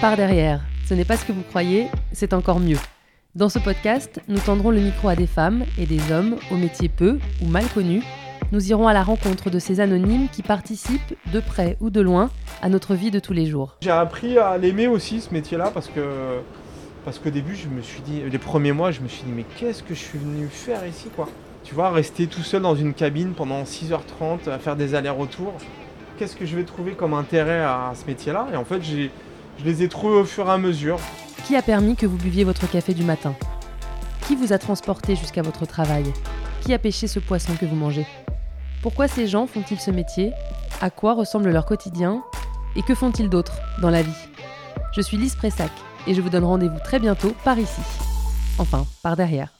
Par derrière, ce n'est pas ce que vous croyez, c'est encore mieux. Dans ce podcast, nous tendrons le micro à des femmes et des hommes aux métiers peu ou mal connus. Nous irons à la rencontre de ces anonymes qui participent, de près ou de loin, à notre vie de tous les jours. J'ai appris à l'aimer aussi ce métier-là parce que parce qu'au début je me suis dit, les premiers mois je me suis dit mais qu'est-ce que je suis venu faire ici quoi? Tu vois, rester tout seul dans une cabine pendant 6h30 à faire des allers-retours, qu'est-ce que je vais trouver comme intérêt à ce métier-là? Et en fait j'ai je les ai trouvés au fur et à mesure. Qui a permis que vous buviez votre café du matin? Qui vous a transporté jusqu'à votre travail? Qui a pêché ce poisson que vous mangez? Pourquoi ces gens font-ils ce métier? À quoi ressemble leur quotidien? Et que font-ils d'autre dans la vie? Je suis Lise Pressac et je vous donne rendez-vous très bientôt par ici. Enfin, par derrière.